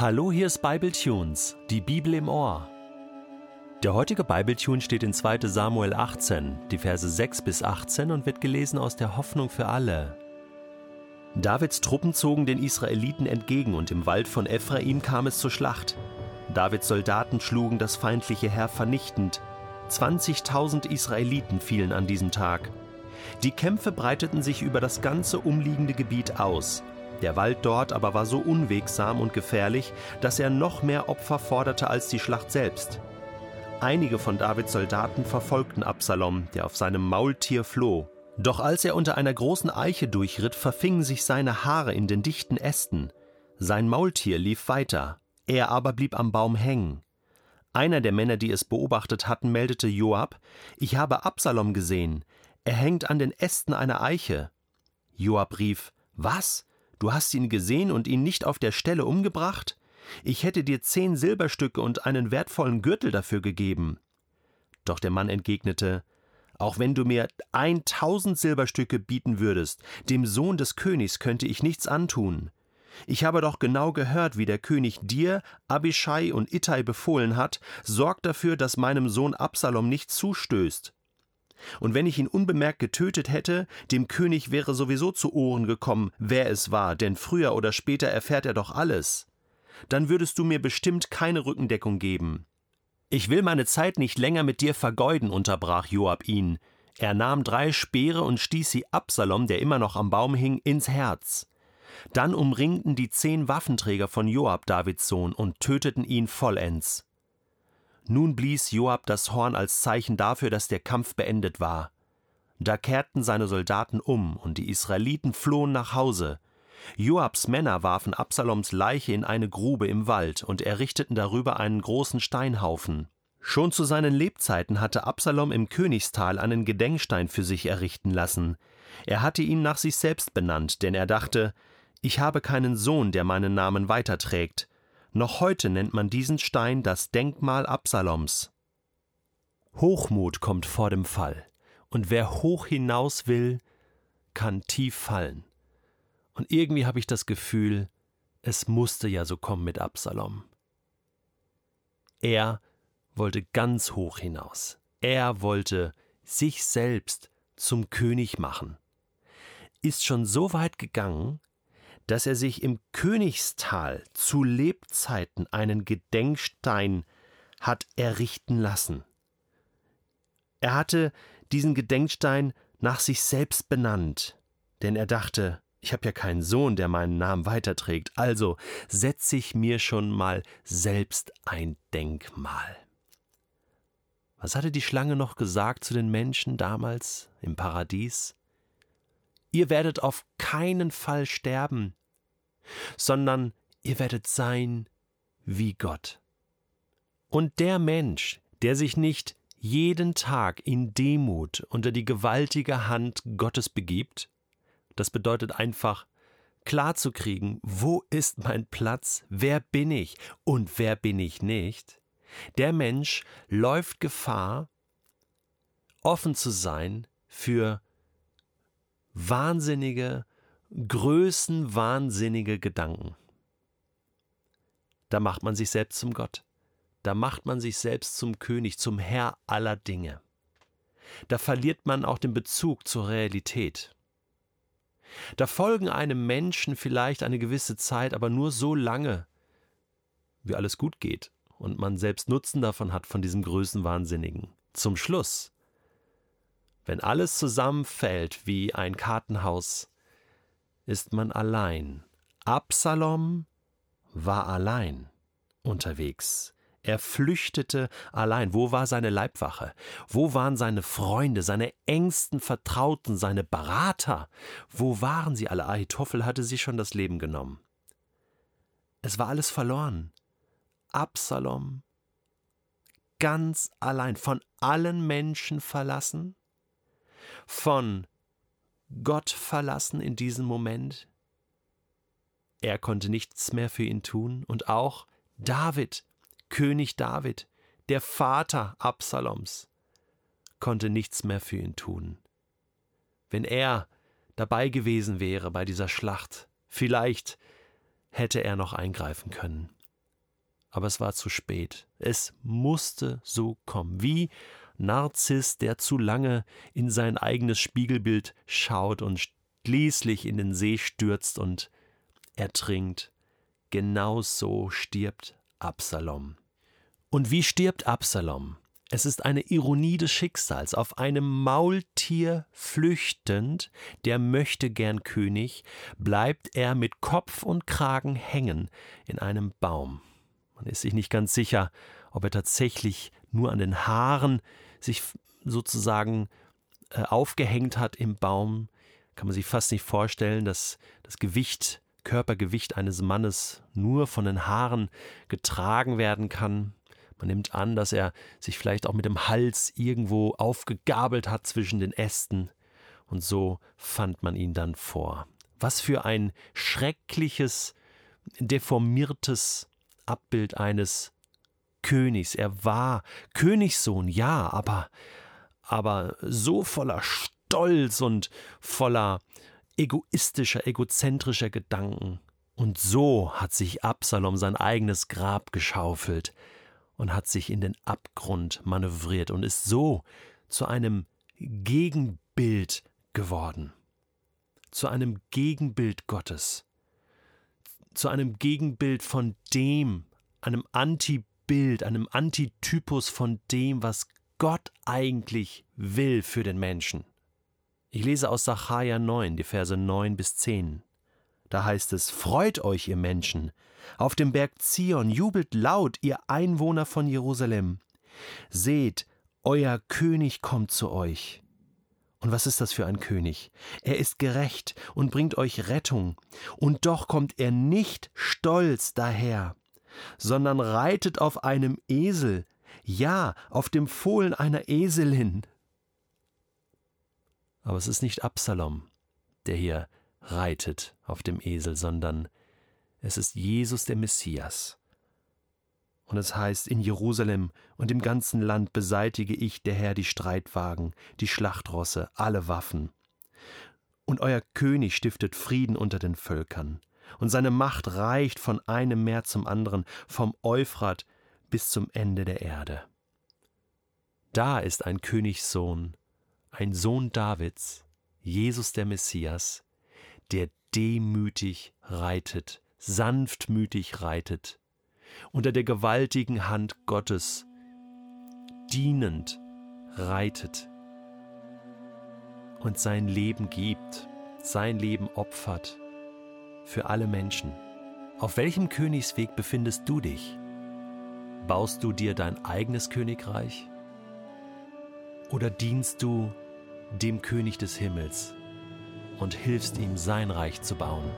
Hallo, hier ist Bible Tunes, die Bibel im Ohr. Der heutige Bibletune steht in 2. Samuel 18, die Verse 6 bis 18 und wird gelesen aus der Hoffnung für alle. Davids Truppen zogen den Israeliten entgegen und im Wald von Ephraim kam es zur Schlacht. Davids Soldaten schlugen das feindliche Heer vernichtend. 20.000 Israeliten fielen an diesem Tag. Die Kämpfe breiteten sich über das ganze umliegende Gebiet aus. Der Wald dort aber war so unwegsam und gefährlich, dass er noch mehr Opfer forderte als die Schlacht selbst. Einige von Davids Soldaten verfolgten Absalom, der auf seinem Maultier floh. Doch als er unter einer großen Eiche durchritt, verfingen sich seine Haare in den dichten Ästen. Sein Maultier lief weiter, er aber blieb am Baum hängen. Einer der Männer, die es beobachtet hatten, meldete Joab: Ich habe Absalom gesehen. Er hängt an den Ästen einer Eiche. Joab rief: Was? Du hast ihn gesehen und ihn nicht auf der Stelle umgebracht? Ich hätte dir zehn Silberstücke und einen wertvollen Gürtel dafür gegeben. Doch der Mann entgegnete, auch wenn du mir eintausend Silberstücke bieten würdest, dem Sohn des Königs könnte ich nichts antun. Ich habe doch genau gehört, wie der König dir, Abishai und Ittai befohlen hat, sorg dafür, dass meinem Sohn Absalom nicht zustößt. Und wenn ich ihn unbemerkt getötet hätte, dem König wäre sowieso zu Ohren gekommen, wer es war, denn früher oder später erfährt er doch alles. Dann würdest du mir bestimmt keine Rückendeckung geben. Ich will meine Zeit nicht länger mit dir vergeuden, unterbrach Joab ihn. Er nahm drei Speere und stieß sie Absalom, der immer noch am Baum hing, ins Herz. Dann umringten die zehn Waffenträger von Joab, Davids Sohn, und töteten ihn vollends. Nun blies Joab das Horn als Zeichen dafür, dass der Kampf beendet war. Da kehrten seine Soldaten um, und die Israeliten flohen nach Hause. Joabs Männer warfen Absaloms Leiche in eine Grube im Wald und errichteten darüber einen großen Steinhaufen. Schon zu seinen Lebzeiten hatte Absalom im Königstal einen Gedenkstein für sich errichten lassen. Er hatte ihn nach sich selbst benannt, denn er dachte, ich habe keinen Sohn, der meinen Namen weiterträgt. Noch heute nennt man diesen Stein das Denkmal Absaloms. Hochmut kommt vor dem Fall, und wer hoch hinaus will, kann tief fallen. Und irgendwie habe ich das Gefühl, es musste ja so kommen mit Absalom. Er wollte ganz hoch hinaus. Er wollte sich selbst zum König machen. Ist schon so weit gegangen, dass er sich im Königstal zu Lebzeiten einen Gedenkstein hat errichten lassen. Er hatte diesen Gedenkstein nach sich selbst benannt, denn er dachte, ich habe ja keinen Sohn, der meinen Namen weiterträgt, also setze ich mir schon mal selbst ein Denkmal. Was hatte die Schlange noch gesagt zu den Menschen damals im Paradies? Ihr werdet auf keinen Fall sterben, sondern ihr werdet sein wie Gott. Und der Mensch, der sich nicht jeden Tag in Demut unter die gewaltige Hand Gottes begibt, das bedeutet einfach klarzukriegen, wo ist mein Platz, wer bin ich und wer bin ich nicht, der Mensch läuft Gefahr, offen zu sein für wahnsinnige, größenwahnsinnige Gedanken. Da macht man sich selbst zum Gott. Da macht man sich selbst zum König, zum Herr aller Dinge. Da verliert man auch den Bezug zur Realität. Da folgen einem Menschen vielleicht eine gewisse Zeit, aber nur so lange, wie alles gut geht und man selbst Nutzen davon hat von diesem Größenwahnsinnigen. Zum Schluss, wenn alles zusammenfällt wie ein Kartenhaus, ist man allein. Absalom war allein unterwegs. Er flüchtete allein. Wo war seine Leibwache? Wo waren seine Freunde, seine engsten Vertrauten, seine Berater? Wo waren sie alle? Ahitophel hatte sich schon das Leben genommen. Es war alles verloren. Absalom ganz allein, von allen Menschen verlassen, von Gott verlassen in diesem Moment. Er konnte nichts mehr für ihn tun und auch David, König David, der Vater Absaloms, konnte nichts mehr für ihn tun. Wenn er dabei gewesen wäre bei dieser Schlacht, vielleicht hätte er noch eingreifen können. aber es war zu spät. Es musste so kommen. Wie Narziss, der zu lange in sein eigenes Spiegelbild schaut und schließlich in den See stürzt und ertrinkt. Genau so stirbt Absalom. Und wie stirbt Absalom? Es ist eine Ironie des Schicksals. Auf einem Maultier flüchtend, der möchte gern König, bleibt er mit Kopf und Kragen hängen in einem Baum. Man ist sich nicht ganz sicher, ob er tatsächlich nur an den Haaren sich sozusagen äh, aufgehängt hat im Baum. Kann man sich fast nicht vorstellen, dass das Gewicht, Körpergewicht eines Mannes nur von den Haaren getragen werden kann. Man nimmt an, dass er sich vielleicht auch mit dem Hals irgendwo aufgegabelt hat zwischen den Ästen. Und so fand man ihn dann vor. Was für ein schreckliches, deformiertes Abbild eines Königs. Er war Königssohn, ja, aber, aber so voller Stolz und voller egoistischer, egozentrischer Gedanken. Und so hat sich Absalom sein eigenes Grab geschaufelt und hat sich in den Abgrund manövriert und ist so zu einem Gegenbild geworden, zu einem Gegenbild Gottes, zu einem Gegenbild von dem, einem Antibild, einem Antitypus von dem, was Gott eigentlich will für den Menschen. Ich lese aus Sacharja 9, die Verse 9 bis 10. Da heißt es: Freut euch, ihr Menschen, auf dem Berg Zion, jubelt laut, ihr Einwohner von Jerusalem. Seht, euer König kommt zu euch. Und was ist das für ein König? Er ist gerecht und bringt euch Rettung. Und doch kommt er nicht stolz daher, sondern reitet auf einem Esel, ja, auf dem Fohlen einer Eselin. Aber es ist nicht Absalom, der hier reitet auf dem Esel, sondern es ist Jesus der Messias. Und es heißt, in Jerusalem und im ganzen Land beseitige ich, der Herr, die Streitwagen, die Schlachtrosse, alle Waffen. Und euer König stiftet Frieden unter den Völkern, und seine Macht reicht von einem Meer zum anderen, vom Euphrat bis zum Ende der Erde. Da ist ein Königssohn, ein Sohn Davids, Jesus der Messias, der demütig reitet, sanftmütig reitet, unter der gewaltigen Hand Gottes dienend reitet und sein Leben gibt, sein Leben opfert für alle Menschen. Auf welchem Königsweg befindest du dich? Baust du dir dein eigenes Königreich? Oder dienst du dem König des Himmels? und hilfst ihm sein Reich zu bauen.